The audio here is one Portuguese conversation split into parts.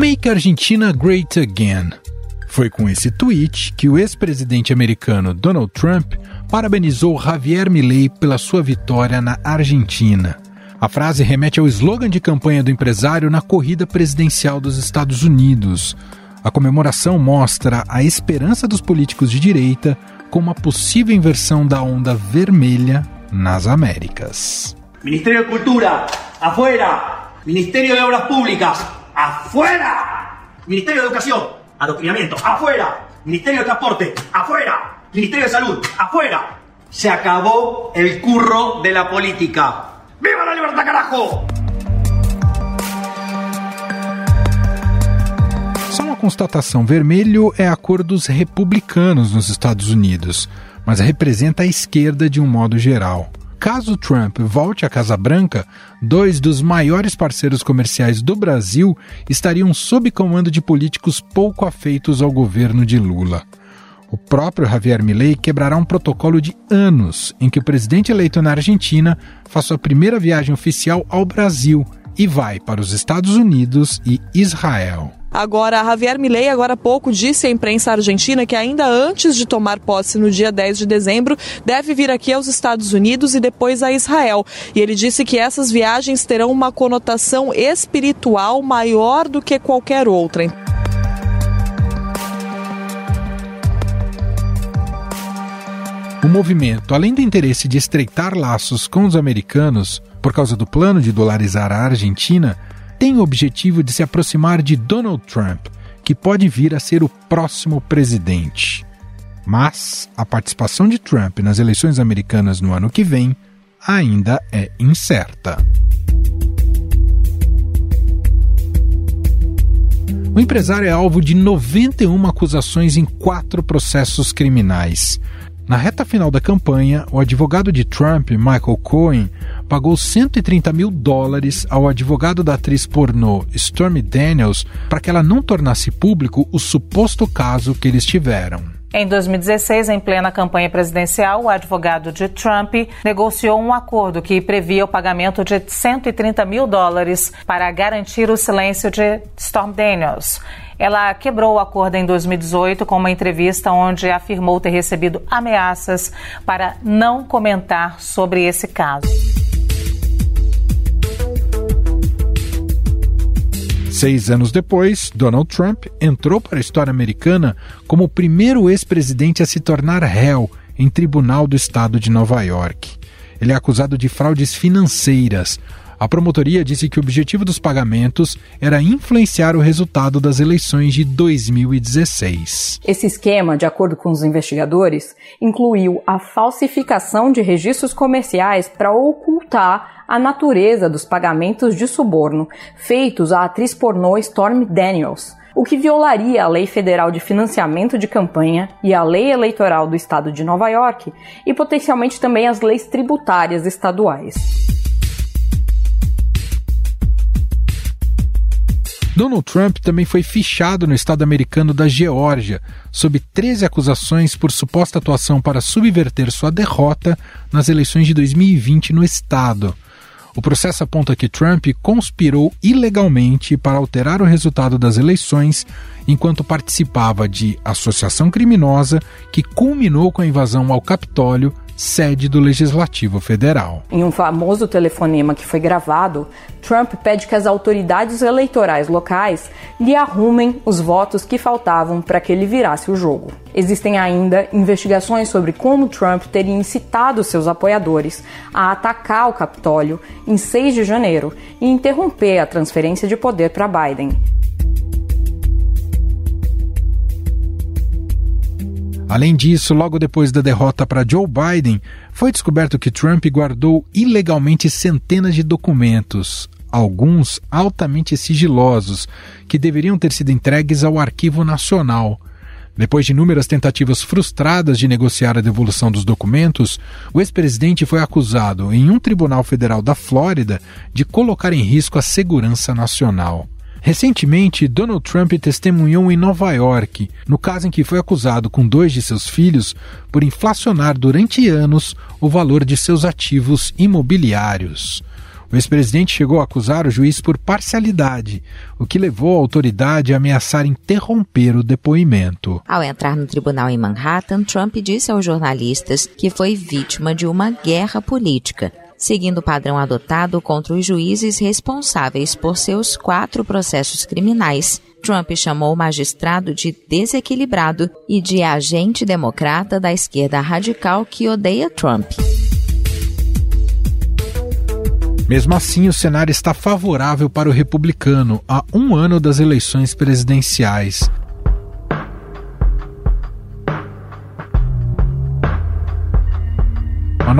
Make Argentina Great Again. Foi com esse tweet que o ex-presidente americano Donald Trump parabenizou Javier Milei pela sua vitória na Argentina. A frase remete ao slogan de campanha do empresário na corrida presidencial dos Estados Unidos. A comemoração mostra a esperança dos políticos de direita com uma possível inversão da onda vermelha nas Américas. Ministério de Cultura, afuera. Ministério de Obras Públicas, afuera. Ministério de Educação, adoctrinamiento, afuera. Ministerio de Transporte, afuera. Ministerio de Salud, afuera. Se acabó el curro de la política. ¡Viva la libertad, carajo! Só uma constatação: vermelho é a cor dos republicanos nos Estados Unidos, mas representa a esquerda de um modo geral. Caso Trump volte à Casa Branca, dois dos maiores parceiros comerciais do Brasil estariam sob comando de políticos pouco afeitos ao governo de Lula. O próprio Javier Milei quebrará um protocolo de anos em que o presidente eleito na Argentina faz sua primeira viagem oficial ao Brasil e vai para os Estados Unidos e Israel. Agora, Javier Milei, agora há pouco, disse à imprensa argentina que ainda antes de tomar posse no dia 10 de dezembro, deve vir aqui aos Estados Unidos e depois a Israel. E ele disse que essas viagens terão uma conotação espiritual maior do que qualquer outra. O movimento, além do interesse de estreitar laços com os americanos, por causa do plano de dolarizar a Argentina, tem o objetivo de se aproximar de Donald Trump, que pode vir a ser o próximo presidente. Mas a participação de Trump nas eleições americanas no ano que vem ainda é incerta. O empresário é alvo de 91 acusações em quatro processos criminais. Na reta final da campanha, o advogado de Trump, Michael Cohen, pagou 130 mil dólares ao advogado da atriz pornô Stormy Daniels para que ela não tornasse público o suposto caso que eles tiveram. Em 2016, em plena campanha presidencial, o advogado de Trump negociou um acordo que previa o pagamento de 130 mil dólares para garantir o silêncio de Storm Daniels. Ela quebrou o acordo em 2018 com uma entrevista onde afirmou ter recebido ameaças para não comentar sobre esse caso. Seis anos depois, Donald Trump entrou para a história americana como o primeiro ex-presidente a se tornar réu em tribunal do estado de Nova York. Ele é acusado de fraudes financeiras. A promotoria disse que o objetivo dos pagamentos era influenciar o resultado das eleições de 2016. Esse esquema, de acordo com os investigadores, incluiu a falsificação de registros comerciais para ocultar a natureza dos pagamentos de suborno feitos à atriz pornô Stormy Daniels, o que violaria a Lei Federal de Financiamento de Campanha e a Lei Eleitoral do Estado de Nova York e potencialmente também as leis tributárias estaduais. Donald Trump também foi fichado no estado americano da Geórgia, sob 13 acusações por suposta atuação para subverter sua derrota nas eleições de 2020 no estado. O processo aponta que Trump conspirou ilegalmente para alterar o resultado das eleições enquanto participava de associação criminosa que culminou com a invasão ao Capitólio sede do Legislativo Federal. Em um famoso telefonema que foi gravado, Trump pede que as autoridades eleitorais locais lhe arrumem os votos que faltavam para que ele virasse o jogo. Existem ainda investigações sobre como Trump teria incitado seus apoiadores a atacar o Capitólio em 6 de janeiro e interromper a transferência de poder para Biden. Além disso, logo depois da derrota para Joe Biden, foi descoberto que Trump guardou ilegalmente centenas de documentos, alguns altamente sigilosos, que deveriam ter sido entregues ao Arquivo Nacional. Depois de inúmeras tentativas frustradas de negociar a devolução dos documentos, o ex-presidente foi acusado, em um tribunal federal da Flórida, de colocar em risco a segurança nacional. Recentemente, Donald Trump testemunhou em Nova York, no caso em que foi acusado com dois de seus filhos por inflacionar durante anos o valor de seus ativos imobiliários. O ex-presidente chegou a acusar o juiz por parcialidade, o que levou a autoridade a ameaçar interromper o depoimento. Ao entrar no tribunal em Manhattan, Trump disse aos jornalistas que foi vítima de uma guerra política seguindo o padrão adotado contra os juízes responsáveis por seus quatro processos criminais. Trump chamou o magistrado de desequilibrado e de agente democrata da esquerda radical que odeia Trump. Mesmo assim, o cenário está favorável para o republicano a um ano das eleições presidenciais.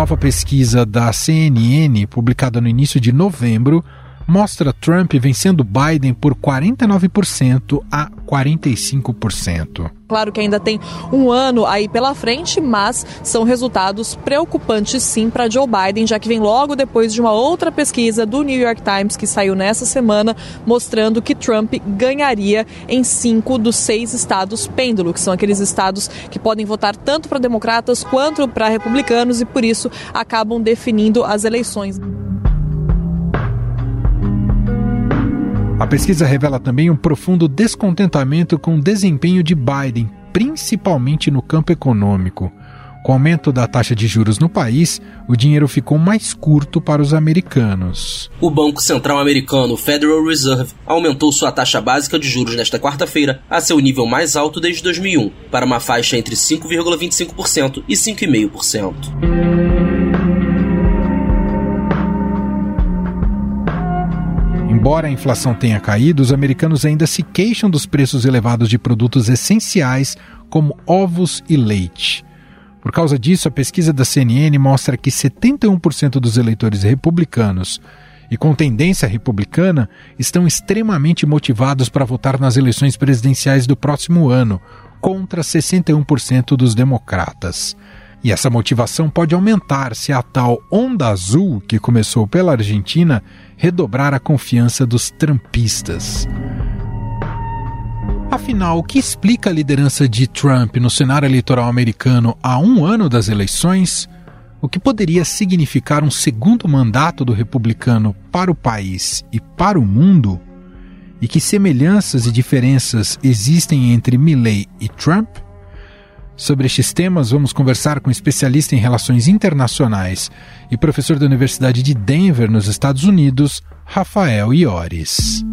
Nova pesquisa da CNN, publicada no início de novembro, mostra Trump vencendo Biden por 49% a 45%. Claro que ainda tem um ano aí pela frente, mas são resultados preocupantes sim para Joe Biden, já que vem logo depois de uma outra pesquisa do New York Times que saiu nessa semana, mostrando que Trump ganharia em cinco dos seis estados pêndulo, que são aqueles estados que podem votar tanto para democratas quanto para republicanos e por isso acabam definindo as eleições. A pesquisa revela também um profundo descontentamento com o desempenho de Biden, principalmente no campo econômico. Com o aumento da taxa de juros no país, o dinheiro ficou mais curto para os americanos. O Banco Central Americano, Federal Reserve, aumentou sua taxa básica de juros nesta quarta-feira a seu nível mais alto desde 2001, para uma faixa entre 5,25% e 5,5%. Embora a inflação tenha caído, os americanos ainda se queixam dos preços elevados de produtos essenciais como ovos e leite. Por causa disso, a pesquisa da CNN mostra que 71% dos eleitores republicanos e com tendência republicana estão extremamente motivados para votar nas eleições presidenciais do próximo ano, contra 61% dos democratas. E essa motivação pode aumentar se a tal onda azul, que começou pela Argentina, redobrar a confiança dos trampistas. Afinal, o que explica a liderança de Trump no cenário eleitoral americano há um ano das eleições? O que poderia significar um segundo mandato do republicano para o país e para o mundo? E que semelhanças e diferenças existem entre Milley e Trump? Sobre estes temas, vamos conversar com um especialista em relações internacionais e professor da Universidade de Denver, nos Estados Unidos, Rafael Iores.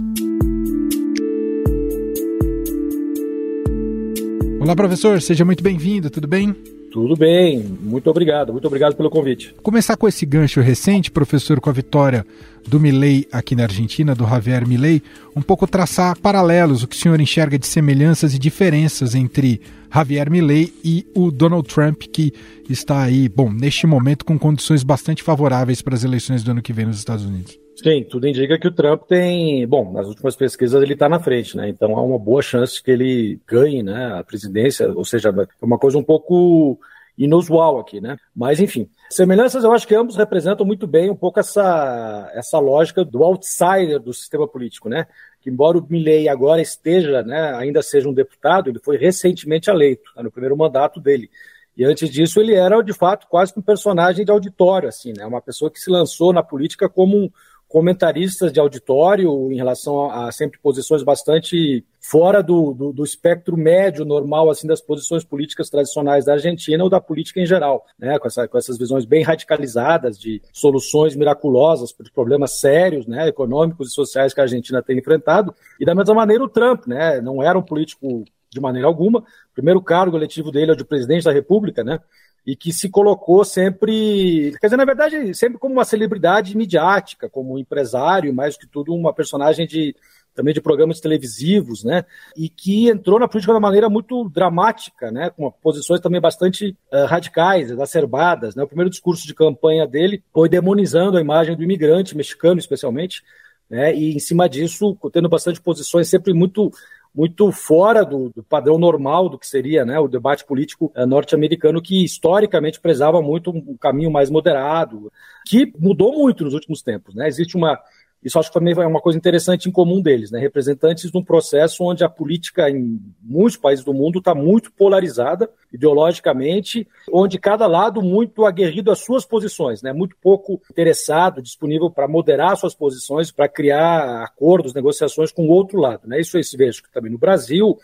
Olá, professor, seja muito bem-vindo, tudo bem? Tudo bem, muito obrigado, muito obrigado pelo convite. Começar com esse gancho recente, professor, com a vitória do Milley aqui na Argentina, do Javier Milley, um pouco traçar paralelos, o que o senhor enxerga de semelhanças e diferenças entre Javier Milley e o Donald Trump, que está aí, bom, neste momento com condições bastante favoráveis para as eleições do ano que vem nos Estados Unidos. Sim, tudo indica que o Trump tem, bom, nas últimas pesquisas ele está na frente, né? Então há uma boa chance que ele ganhe, né, a presidência, ou seja, é uma coisa um pouco inusual aqui, né? Mas enfim, semelhanças eu acho que ambos representam muito bem um pouco essa essa lógica do outsider do sistema político, né? Que embora o Milley agora esteja, né, ainda seja um deputado, ele foi recentemente eleito, tá, no primeiro mandato dele. E antes disso ele era de fato quase um personagem de auditório, assim, né? Uma pessoa que se lançou na política como um comentaristas de auditório em relação a, a sempre posições bastante fora do, do, do, espectro médio normal assim das posições políticas tradicionais da Argentina ou da política em geral, né, com, essa, com essas visões bem radicalizadas de soluções miraculosas para problemas sérios, né, econômicos e sociais que a Argentina tem enfrentado. E da mesma maneira o Trump, né, não era um político de maneira alguma. O primeiro cargo eletivo dele é o de presidente da República, né? E que se colocou sempre, quer dizer, na verdade, sempre como uma celebridade midiática, como um empresário, mais do que tudo uma personagem de também de programas televisivos, né? E que entrou na política de uma maneira muito dramática, né? Com posições também bastante uh, radicais, exacerbadas, né? O primeiro discurso de campanha dele foi demonizando a imagem do imigrante mexicano, especialmente, né? E em cima disso, tendo bastante posições sempre muito muito fora do, do, padrão normal do que seria né, o debate político uh, norte-americano, que historicamente prezava muito um, caminho mais moderado, que mudou muito nos últimos tempos. Né? Existe uma, Isso acho que também é uma coisa interessante em comum deles, né? Representantes de um processo onde a política em muitos países do mundo está muito polarizada ideologicamente, onde cada lado muito aguerrido às suas posições, né? Muito pouco interessado, disponível para moderar suas posições, para criar acordos, negociações com o outro lado, né? Isso eu vejo também no Brasil,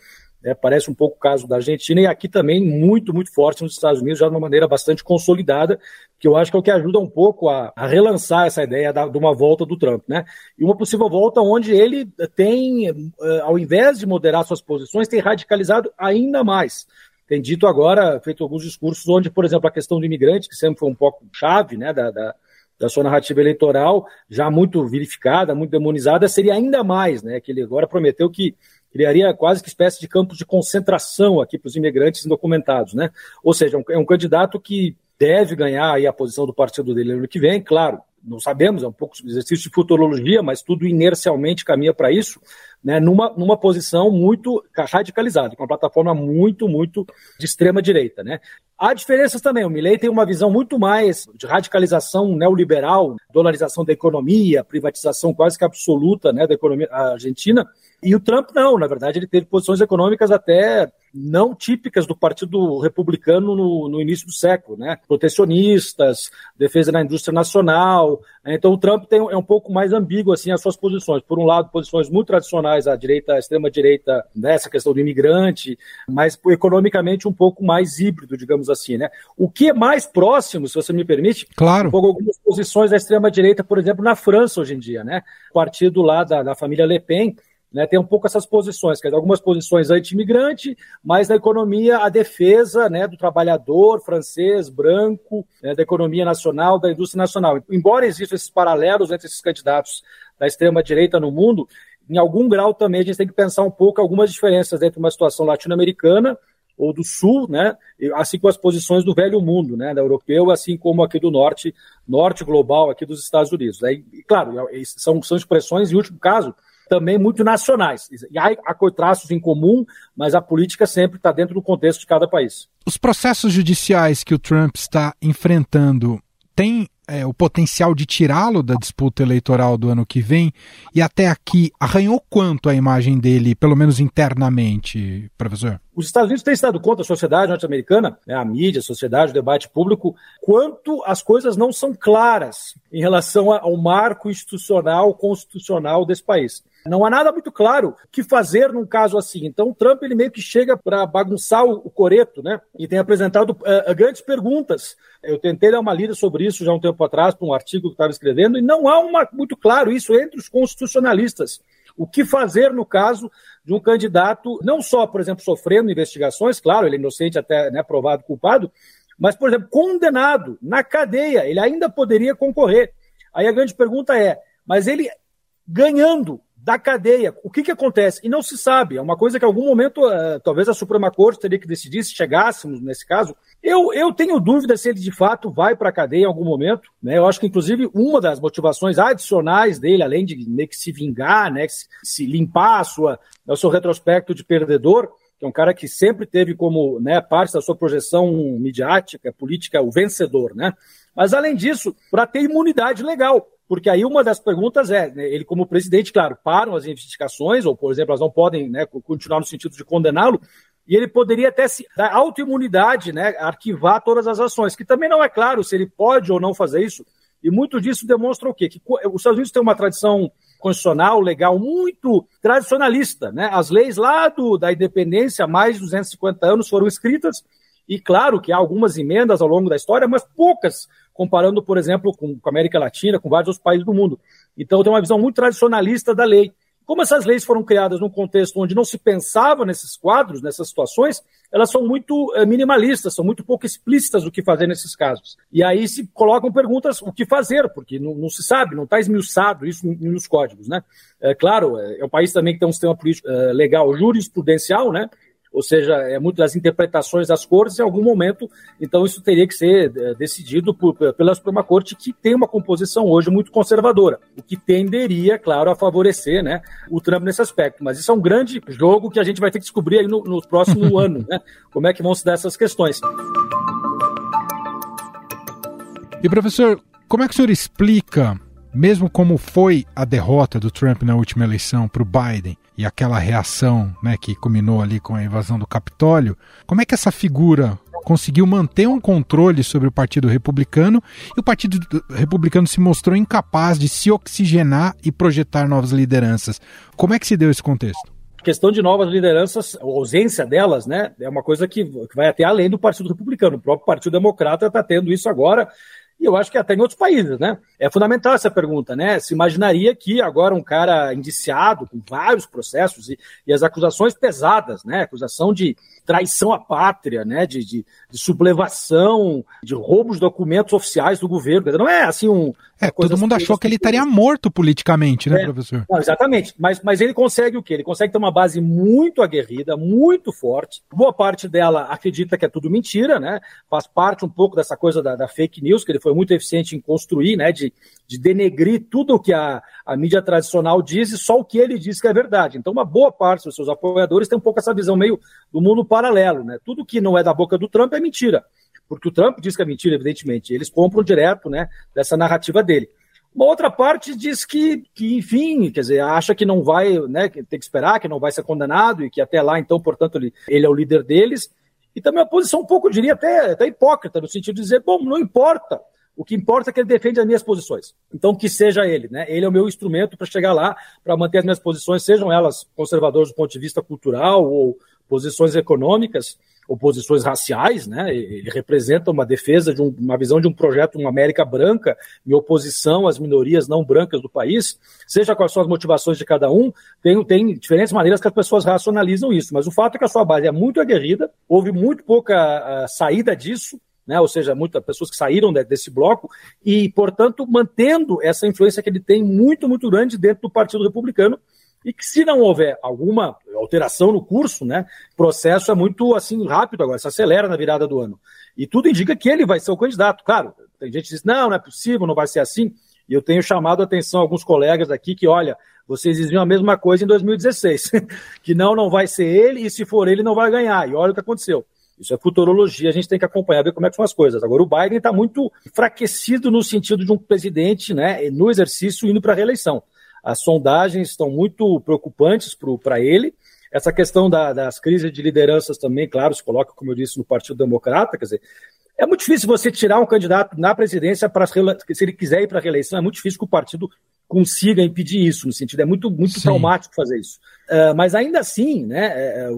né, parece um pouco o caso da Argentina e aqui também muito, muito forte nos Estados Unidos, já de uma maneira bastante consolidada, que eu acho que é o que ajuda um pouco a, a relançar essa ideia da, de uma volta do Trump. Né? E uma possível volta onde ele tem, eh, ao invés de moderar suas posições, tem radicalizado ainda mais. Tem dito agora, feito alguns discursos, onde, por exemplo, a questão do imigrante, que sempre foi um pouco chave né, da, da da sua narrativa eleitoral, já muito verificada, muito demonizada, seria ainda mais, né? Que ele agora prometeu que criaria quase que espécie de campos de concentração aqui para os imigrantes indocumentados, né? Ou seja, é um candidato que deve ganhar aí a posição do partido dele no ano que vem, claro, não sabemos, é um pouco exercício de futurologia, mas tudo inercialmente caminha para isso, né, numa, numa posição muito radicalizada, com uma plataforma muito, muito de extrema direita. Né. Há diferenças também. O Milley tem uma visão muito mais de radicalização neoliberal, dolarização da economia, privatização quase que absoluta né, da economia argentina. E o Trump não, na verdade, ele teve posições econômicas até não típicas do Partido Republicano no, no, início do século, né? Protecionistas, defesa da indústria nacional. Né? Então o Trump tem, é um pouco mais ambíguo assim as suas posições. Por um lado, posições muito tradicionais à direita, à extrema direita, nessa questão do imigrante, mas economicamente um pouco mais híbrido, digamos assim, né? O que é mais próximo, se você me permite, claro. um algumas posições da extrema direita, por exemplo, na França hoje em dia, né? O partido lá da, da família Le Pen né, tem um pouco essas posições, quer dizer, algumas posições anti-imigrante, mas na economia a defesa né, do trabalhador francês, branco, né, da economia nacional, da indústria nacional. Embora existam esses paralelos entre esses candidatos da extrema-direita no mundo, em algum grau também a gente tem que pensar um pouco algumas diferenças entre uma situação latino-americana ou do sul, né, assim como as posições do velho mundo, né, da europeu, assim como aqui do norte, norte global aqui dos Estados Unidos. Né, e, claro, são, são expressões, em último caso, também muito nacionais. E há, há traços em comum, mas a política sempre está dentro do contexto de cada país. Os processos judiciais que o Trump está enfrentando têm é, o potencial de tirá-lo da disputa eleitoral do ano que vem? E até aqui, arranhou quanto a imagem dele, pelo menos internamente, professor? Os Estados Unidos têm se dado conta, a sociedade norte-americana, né, a mídia, a sociedade, o debate público, quanto as coisas não são claras em relação ao marco institucional, constitucional desse país. Não há nada muito claro que fazer num caso assim. Então, o Trump ele meio que chega para bagunçar o, o, coreto, né? E tem apresentado uh, grandes perguntas. Eu tentei dar uma lida sobre isso já um tempo atrás, para um artigo que estava escrevendo, e não há uma, muito claro isso entre os constitucionalistas. O que fazer no caso de um candidato, não só, por exemplo, sofrendo investigações, claro, ele é inocente até né, provado culpado, mas, por exemplo, condenado na cadeia, ele ainda poderia concorrer. Aí a grande pergunta é: mas ele ganhando da cadeia. O que, que acontece? E não se sabe. É uma coisa que, em algum momento, uh, talvez a Suprema Corte teria que decidir se chegássemos nesse caso. Eu, eu tenho dúvida se ele de fato vai para a cadeia em algum momento. Né? Eu acho que, inclusive, uma das motivações adicionais dele, além de meio que se vingar, né, se, se limpar a sua, o seu retrospecto de perdedor, que é um cara que sempre teve como né, parte da sua projeção midiática, política, o vencedor. Né? Mas, além disso, para ter imunidade legal. Porque aí uma das perguntas é, né, ele como presidente, claro, param as investigações, ou por exemplo, elas não podem né, continuar no sentido de condená-lo, e ele poderia até se dar autoimunidade, né, arquivar todas as ações, que também não é claro se ele pode ou não fazer isso. E muito disso demonstra o quê? Que os Estados Unidos têm uma tradição constitucional, legal, muito tradicionalista. Né? As leis lá do, da independência, mais de 250 anos, foram escritas, e claro que há algumas emendas ao longo da história, mas poucas comparando, por exemplo, com, com a América Latina, com vários outros países do mundo. Então, tem uma visão muito tradicionalista da lei. Como essas leis foram criadas num contexto onde não se pensava nesses quadros, nessas situações, elas são muito é, minimalistas, são muito pouco explícitas do que fazer nesses casos. E aí se colocam perguntas o que fazer, porque não, não se sabe, não está esmiuçado isso nos códigos. Né? É, claro, é, é um país também que tem um sistema político é, legal jurisprudencial, né? Ou seja, é muito das interpretações das cortes em algum momento, então isso teria que ser é, decidido por, pela Suprema Corte, que tem uma composição hoje muito conservadora, o que tenderia, claro, a favorecer né, o Trump nesse aspecto. Mas isso é um grande jogo que a gente vai ter que descobrir aí no, no próximo ano, né? Como é que vão se dar essas questões. E professor, como é que o senhor explica mesmo como foi a derrota do Trump na última eleição para o Biden e aquela reação né, que culminou ali com a invasão do Capitólio, como é que essa figura conseguiu manter um controle sobre o Partido Republicano e o Partido Republicano se mostrou incapaz de se oxigenar e projetar novas lideranças. Como é que se deu esse contexto? A questão de novas lideranças, a ausência delas, né, é uma coisa que, que vai até além do Partido Republicano. O próprio Partido Democrata está tendo isso agora e eu acho que até em outros países, né? É fundamental essa pergunta, né? Se imaginaria que agora um cara indiciado com vários processos e, e as acusações pesadas, né? Acusação de traição à pátria, né, de, de, de sublevação, de roubos de documentos oficiais do governo. Não é assim um. É, todo mundo achou que ele estaria morto politicamente, né, é, professor? Não, exatamente. Mas, mas ele consegue o quê? Ele consegue ter uma base muito aguerrida, muito forte. Boa parte dela acredita que é tudo mentira, né? Faz parte um pouco dessa coisa da, da fake news, que ele foi muito eficiente em construir, né? De, de denegrir tudo o que a, a mídia tradicional diz e só o que ele diz que é verdade. Então, uma boa parte dos seus apoiadores tem um pouco essa visão meio do mundo paralelo, né? Tudo que não é da boca do Trump é mentira. Porque o Trump diz que é mentira, evidentemente. Eles compram direto, né, dessa narrativa dele. Uma outra parte diz que, que, enfim, quer dizer, acha que não vai, né, que tem que esperar, que não vai ser condenado e que até lá, então, portanto, ele, ele é o líder deles. E também uma posição um pouco, diria, até, até hipócrita, no sentido de dizer, bom, não importa, o que importa é que ele defende as minhas posições. Então, que seja ele, né? Ele é o meu instrumento para chegar lá, para manter as minhas posições, sejam elas conservadoras do ponto de vista cultural ou posições econômicas ou posições raciais, né? Ele representa uma defesa de um, uma visão de um projeto, uma América branca, em oposição às minorias não brancas do país, seja quais são as motivações de cada um, tem, tem diferentes maneiras que as pessoas racionalizam isso, mas o fato é que a sua base é muito aguerrida, houve muito pouca uh, saída disso, né? ou seja, muitas pessoas que saíram desse bloco, e, portanto, mantendo essa influência que ele tem muito, muito grande dentro do Partido Republicano, e que se não houver alguma alteração no curso, né, o processo é muito assim rápido agora, se acelera na virada do ano. E tudo indica que ele vai ser o candidato. Claro, tem gente que diz, não, não é possível, não vai ser assim. E eu tenho chamado a atenção alguns colegas aqui que, olha, vocês diziam a mesma coisa em 2016, que não, não vai ser ele, e se for ele, não vai ganhar. E olha o que aconteceu. Isso é futurologia, a gente tem que acompanhar, ver como é que são as coisas. Agora, o Biden está muito enfraquecido no sentido de um presidente, né, no exercício, indo para a reeleição. As sondagens estão muito preocupantes para ele. Essa questão da, das crises de lideranças também, claro, se coloca, como eu disse, no Partido Democrata. Quer dizer, é muito difícil você tirar um candidato na presidência para se ele quiser ir para a reeleição, é muito difícil que o partido consiga impedir isso, no sentido, é muito, muito traumático fazer isso. Uh, mas ainda assim, né, é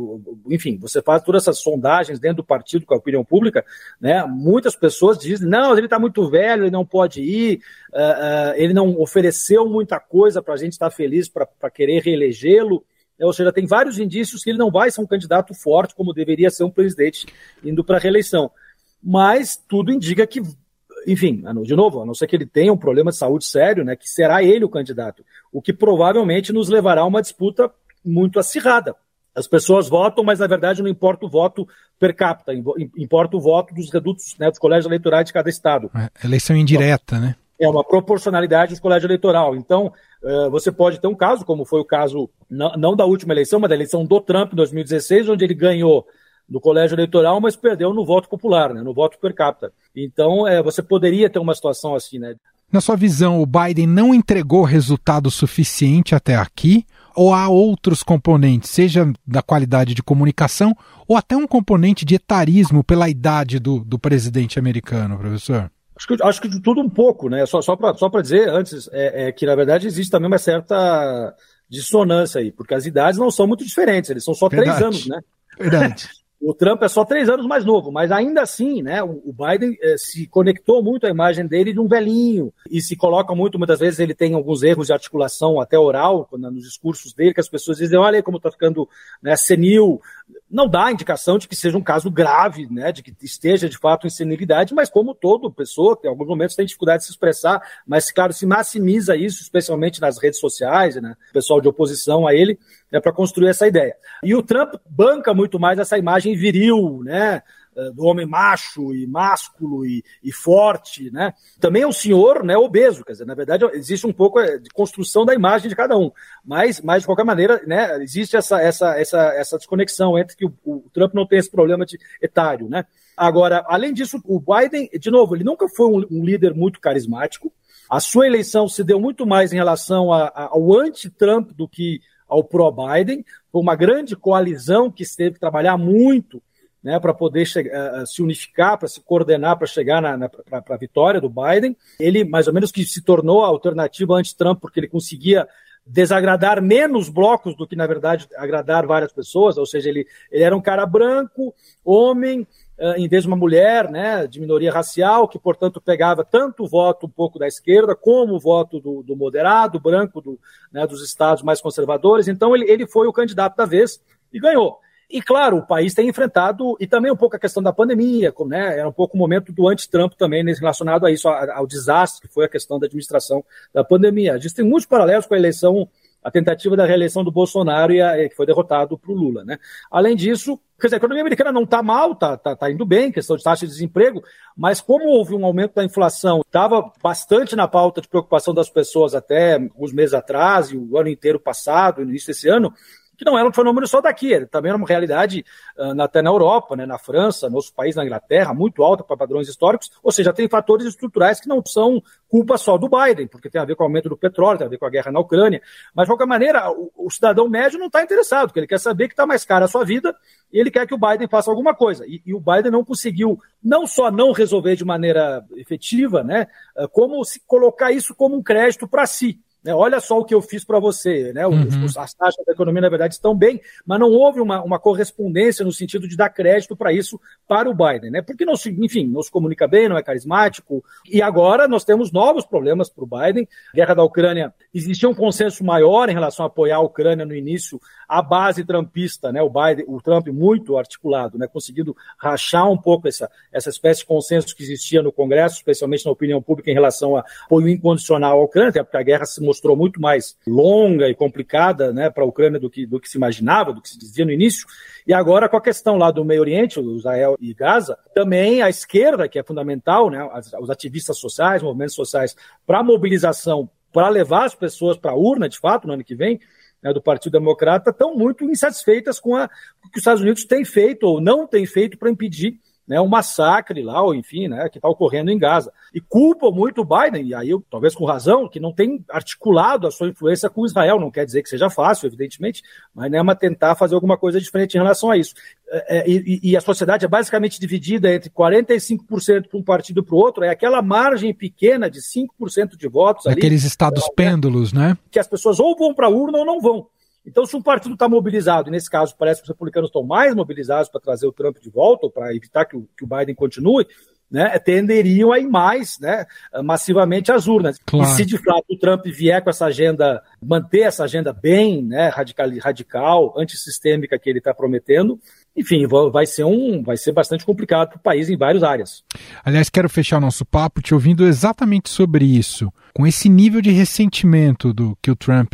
enfim, você faz todas essas sondagens dentro do partido com a opinião pública, né, muitas pessoas dizem, não, ele está muito velho, ele não pode ir, uh, uh, ele não ofereceu muita coisa para a gente estar feliz para querer reelegê-lo, ou seja, tem vários indícios que ele não vai ser um candidato forte como deveria ser um presidente indo para a reeleição. Mas tudo indica que enfim, de novo, a não ser que ele tenha um problema de saúde sério, né, que será ele o candidato, o que provavelmente nos levará a uma disputa muito acirrada. As pessoas votam, mas na verdade não importa o voto per capita, importa o voto dos redutos, né, dos colégios eleitorais de cada estado. É, eleição indireta, né? É uma proporcionalidade dos colégios eleitoral. Então, uh, você pode ter um caso, como foi o caso, não, não da última eleição, mas da eleição do Trump em 2016, onde ele ganhou no colégio eleitoral, mas perdeu no voto popular, né, no voto per capita. Então, é, você poderia ter uma situação assim, né? Na sua visão, o Biden não entregou resultado suficiente até aqui? Ou há outros componentes, seja da qualidade de comunicação ou até um componente de etarismo pela idade do, do presidente americano, professor? Acho que, acho que de tudo um pouco, né? Só, só para só dizer antes é, é, que, na verdade, existe também uma certa dissonância aí, porque as idades não são muito diferentes, eles são só Verdade. três anos, né? Verdade. O Trump é só três anos mais novo, mas ainda assim, né, o Biden eh, se conectou muito à imagem dele de um velhinho e se coloca muito, muitas vezes ele tem alguns erros de articulação até oral nos discursos dele, que as pessoas dizem, olha como está ficando né, senil, não dá indicação de que seja um caso grave, né, de que esteja de fato em senilidade, mas como toda pessoa, em alguns momentos tem dificuldade de se expressar, mas claro, se maximiza isso, especialmente nas redes sociais, né, pessoal de oposição a ele, é para construir essa ideia. E o Trump banca muito mais essa imagem viril, né, do homem macho e másculo e, e, forte, né? Também é um senhor, né, obeso, quer dizer, na verdade existe um pouco eh, de construção da imagem de cada um, mas, mas de qualquer maneira, né, existe essa, essa, essa, essa desconexão entre que o, o Trump não tem esse problema de etário, né? Agora, além disso, o Biden, de novo, ele nunca foi um, um líder muito carismático, A sua eleição se deu muito mais em relação a, a, ao anti-Trump do que ao pró-Biden. Foi uma grande coalizão que teve que trabalhar muito né, para poder uh, se unificar, para se coordenar, para chegar na, na para a vitória do Biden. Ele, mais ou menos, que se tornou a alternativa anti-Trump, porque ele conseguia desagradar menos blocos do que, na verdade, agradar várias pessoas, ou seja, ele, ele era um cara branco, homem, uh, em vez de uma mulher, né, de minoria racial, que, portanto, pegava tanto o voto um pouco da esquerda, como o voto do, do moderado, branco, do, né, dos estados mais conservadores. Então, ele, ele foi o candidato da vez e ganhou. E claro, o país tem enfrentado, e também um pouco a questão da pandemia, né? Era um pouco o momento do anti-Trump também relacionado a isso, ao desastre que foi a questão da administração da pandemia. A gente tem muitos paralelos com a eleição, a tentativa da reeleição do Bolsonaro, e a, que foi derrotado para o Lula. Né? Além disso, quer dizer, a economia americana não está mal, está tá, tá indo bem, questão de taxa de desemprego, mas como houve um aumento da inflação, estava bastante na pauta de preocupação das pessoas até alguns meses atrás, e o ano inteiro passado, no início desse ano, que não era um fenômeno só daqui, também era uma realidade uh, até na Europa, né, na França, nosso país, na Inglaterra, muito alta para padrões históricos, ou seja, tem fatores estruturais que não são culpa só do Biden, porque tem a ver com o aumento do petróleo, tem a ver com a guerra na Ucrânia, mas de qualquer maneira, o, o cidadão médio não está interessado, porque ele quer saber que está mais cara a sua vida e ele quer que o Biden faça alguma coisa. E, e, o Biden não conseguiu não só não resolver de maneira efetiva, né, ah, como se colocar isso como um crédito para si. Né? Olha só o que eu fiz para você. Né? Uhum. As taxas da economia, na verdade, estão bem, mas não houve uma, uma correspondência no sentido de dar crédito para isso para o Biden. Né? Porque, não se, enfim, não se comunica bem, não é carismático. E agora nós temos novos problemas para o Biden. A guerra da Ucrânia, existia um consenso maior em relação a apoiar a Ucrânia no início, a base trumpista, né? o, Biden, o Trump muito articulado, né? conseguindo rachar um pouco essa, essa espécie de consenso que existia no Congresso, especialmente na opinião pública em relação a apoio incondicional à Ucrânia, porque a guerra se mostrou mostrou muito mais longa e complicada né, para a Ucrânia do que, do que se imaginava, do que se dizia no início. E agora, com a questão lá do Meio Oriente, Israel e Gaza, também a esquerda, que é fundamental, né, os ativistas sociais, movimentos sociais, para a mobilização, para levar as pessoas para a urna, de fato, no ano que vem, né, do Partido Democrata, estão muito insatisfeitas com a, o que os Estados Unidos têm feito ou não têm feito para impedir né, um massacre lá, ou enfim, né, que está ocorrendo em Gaza. E culpa muito o Biden, e aí talvez com razão, que não tem articulado a sua influência com Israel. Não quer dizer que seja fácil, evidentemente, mas né, mas tentar fazer alguma coisa diferente em relação a isso. É, é e, e, a sociedade é basicamente dividida entre 45% para um partido e para o outro, é aquela margem pequena de 5% de votos. Aqueles ali, estados é, pêndulos, né? Que as pessoas ou vão para a urna ou não vão. Então, se um partido está mobilizado, e nesse caso parece que os republicanos estão mais mobilizados para trazer o Trump de volta, ou para evitar que o, que o Biden continue, né, tenderiam a ir mais né, massivamente às urnas. Claro. E se de fato o Trump vier com essa agenda, manter essa agenda bem né, radical, radical antissistêmica que ele está prometendo, enfim, vai ser, um, vai ser bastante complicado para o país em várias áreas. Aliás, quero fechar o nosso papo te ouvindo exatamente sobre isso. Com esse nível de ressentimento do que o Trump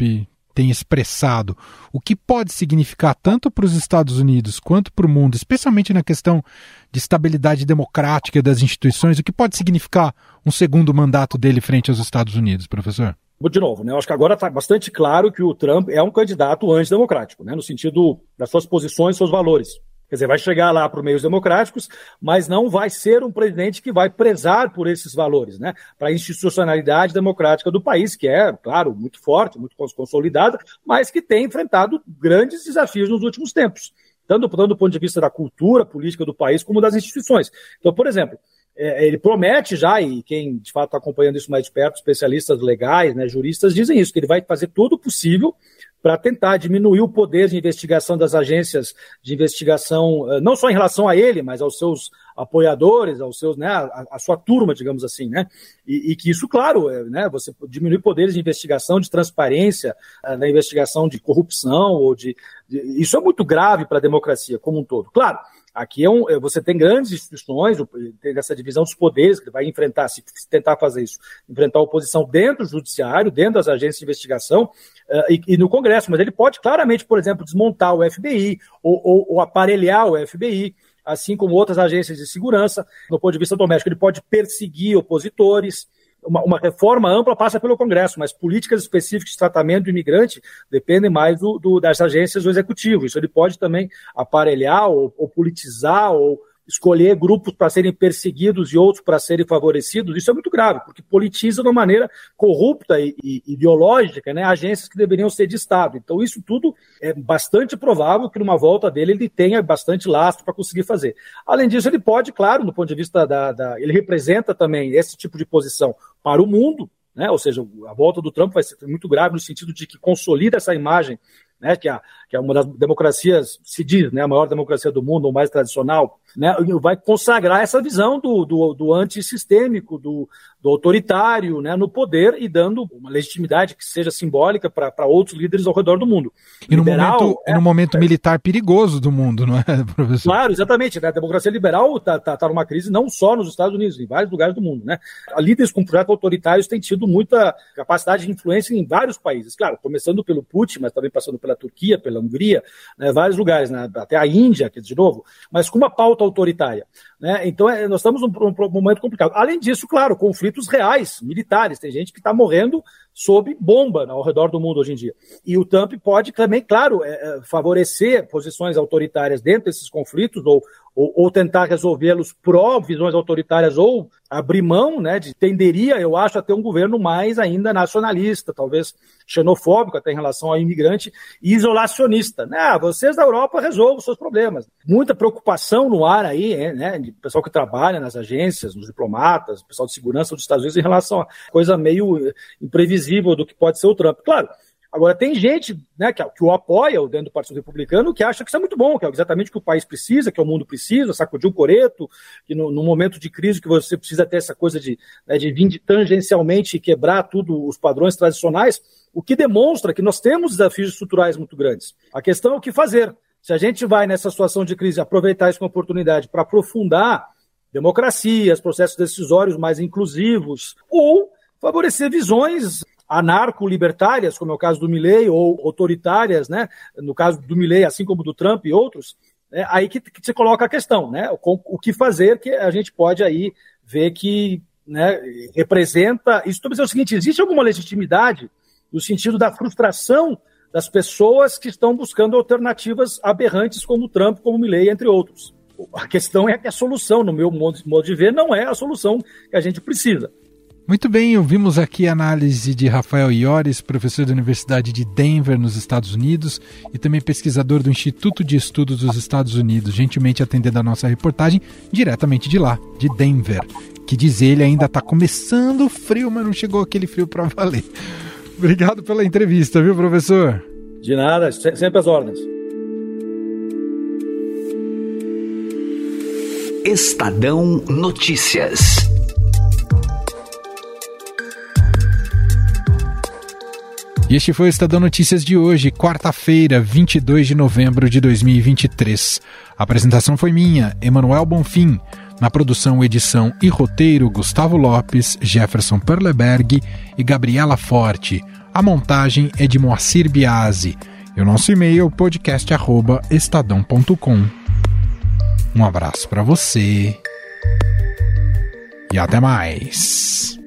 tem expressado, o que pode significar tanto para os Estados Unidos quanto para o mundo, especialmente na questão de estabilidade democrática das instituições, o que pode significar um segundo mandato dele frente aos Estados Unidos, professor? De novo, né, eu acho que agora está bastante claro que o Trump é um candidato antidemocrático, né, no sentido das suas posições, seus valores. Quer dizer, vai chegar lá para meios democráticos, mas não vai ser um presidente que vai prezar por esses valores, né? Para a institucionalidade democrática do país, que é, claro, muito forte, muito consolidada, mas que tem enfrentado grandes desafios nos últimos tempos, tanto, tanto do ponto de vista da cultura política do país, como das instituições. Então, por exemplo, é, ele promete já, e quem de fato está acompanhando isso mais de perto, especialistas legais, né, juristas, dizem isso, que ele vai fazer tudo possível para tentar diminuir o poder de investigação das agências de investigação, eh, não só em relação a ele, mas aos seus apoiadores, aos seus, né, a, a sua turma, digamos assim, né, e, e, que isso, claro, é, né, você diminui poderes de investigação, de transparência, eh, na investigação de corrupção ou de, de isso é muito grave para a democracia como um todo. Claro, Aqui é um, é, você tem grandes instituições, tem essa divisão dos poderes que vai enfrentar, se tentar fazer isso, enfrentar a oposição dentro do judiciário, dentro das agências de investigação uh, e, e, no Congresso. Mas ele pode claramente, por exemplo, desmontar o FBI ou, ou, ou aparelhar o FBI assim como outras agências de segurança. Do ponto de vista doméstico, ele pode perseguir opositores, uma, uma, reforma ampla passa pelo Congresso, mas políticas específicas de tratamento do imigrante dependem mais do, do, das agências do executivo. Isso ele pode também aparelhar ou, ou politizar ou escolher grupos para serem perseguidos e outros para serem favorecidos, isso é muito grave, porque politiza de uma maneira corrupta e, e ideológica né, agências que deveriam ser de Estado. Então, isso tudo é bastante provável que numa volta dele ele tenha bastante lastro para conseguir fazer. Além disso, ele pode, claro, do ponto de vista da, da. Ele representa também esse tipo de posição para o mundo, né? Ou seja, a volta do Trump vai ser muito grave no sentido de que consolida essa imagem né, que, a, que é uma das democracias, se diz, né, a maior democracia do mundo, ou mais tradicional, né, vai consagrar essa visão do, do, do antissistêmico, do, do autoritário né, no poder e dando uma legitimidade que seja simbólica para outros líderes ao redor do mundo. E no liberal, momento, é, no momento é, militar perigoso do mundo, não é, professor? Claro, exatamente. Né, a democracia liberal está tá, tá numa crise não só nos Estados Unidos, em vários lugares do mundo. Né? Líderes com projetos autoritários têm tido muita capacidade de influência em vários países. Claro, começando pelo Putin, mas também passando pela Turquia, pela Hungria, né, vários lugares, né, até a Índia, que de novo, mas com uma pauta autoritária. Né? Então, é, nós estamos num, num momento complicado. Além disso, claro, conflitos reais, militares. Tem gente que está morrendo sob bomba ao redor do mundo hoje em dia. E o Trump pode também, claro, é, é favorecer posições autoritárias dentro desses conflitos ou, ou, ou tentar resolvê-los pró visões autoritárias ou abrir mão, né, de tenderia, eu acho, a ter um governo mais ainda nacionalista, talvez xenofóbico até em relação ao imigrante e isolacionista. Né? Ah, vocês da Europa resolvam os seus problemas. Muita preocupação no ar aí, né, de pessoal que trabalha nas agências, nos diplomatas, pessoal de segurança dos Estados Unidos em relação a coisa meio imprevisível do que pode ser o Trump. Claro, Agora, tem gente né, que, que, o apoia dentro do Partido Republicano que acha que isso é muito bom, que é exatamente o que o país precisa, que o mundo precisa, sacudir o coreto, que no, no momento de crise que você precisa ter essa coisa de, né, de vir de tangencialmente quebrar tudo os padrões tradicionais, o que demonstra que nós temos desafios estruturais muito grandes. A questão é o que fazer. Se a gente vai nessa situação de crise aproveitar isso como oportunidade para aprofundar democracias, processos decisórios mais inclusivos, ou favorecer visões anarco-libertárias, como é o caso do Milley, ou autoritárias, né? no caso do Milley, assim como do Trump e outros, é aí que, que se coloca a questão, né? O, o, que fazer que a gente pode aí ver que né, representa. Isso estou dizendo o seguinte: existe alguma legitimidade no sentido da frustração das pessoas que estão buscando alternativas aberrantes como o Trump, como o Milley, entre outros. A questão é que a solução, no meu modo de ver, não é a solução que a gente precisa. Muito bem, ouvimos aqui a análise de Rafael Iores, professor da Universidade de Denver, nos Estados Unidos, e também pesquisador do Instituto de Estudos dos Estados Unidos, gentilmente atendendo a nossa reportagem diretamente de lá, de Denver. Que diz ele ainda está começando o frio, mas não chegou aquele frio para valer. Obrigado pela entrevista, viu, professor? De nada, sempre as ordens. Estadão Notícias. E este foi o Estadão Notícias de hoje, quarta-feira, 22 de novembro de 2023. A apresentação foi minha, Emanuel Bonfim. Na produção, edição e roteiro, Gustavo Lopes, Jefferson Perleberg e Gabriela Forte. A montagem é de Moacir Biasi. E o nosso e-mail podcast@estadão.com. Um abraço para você e até mais.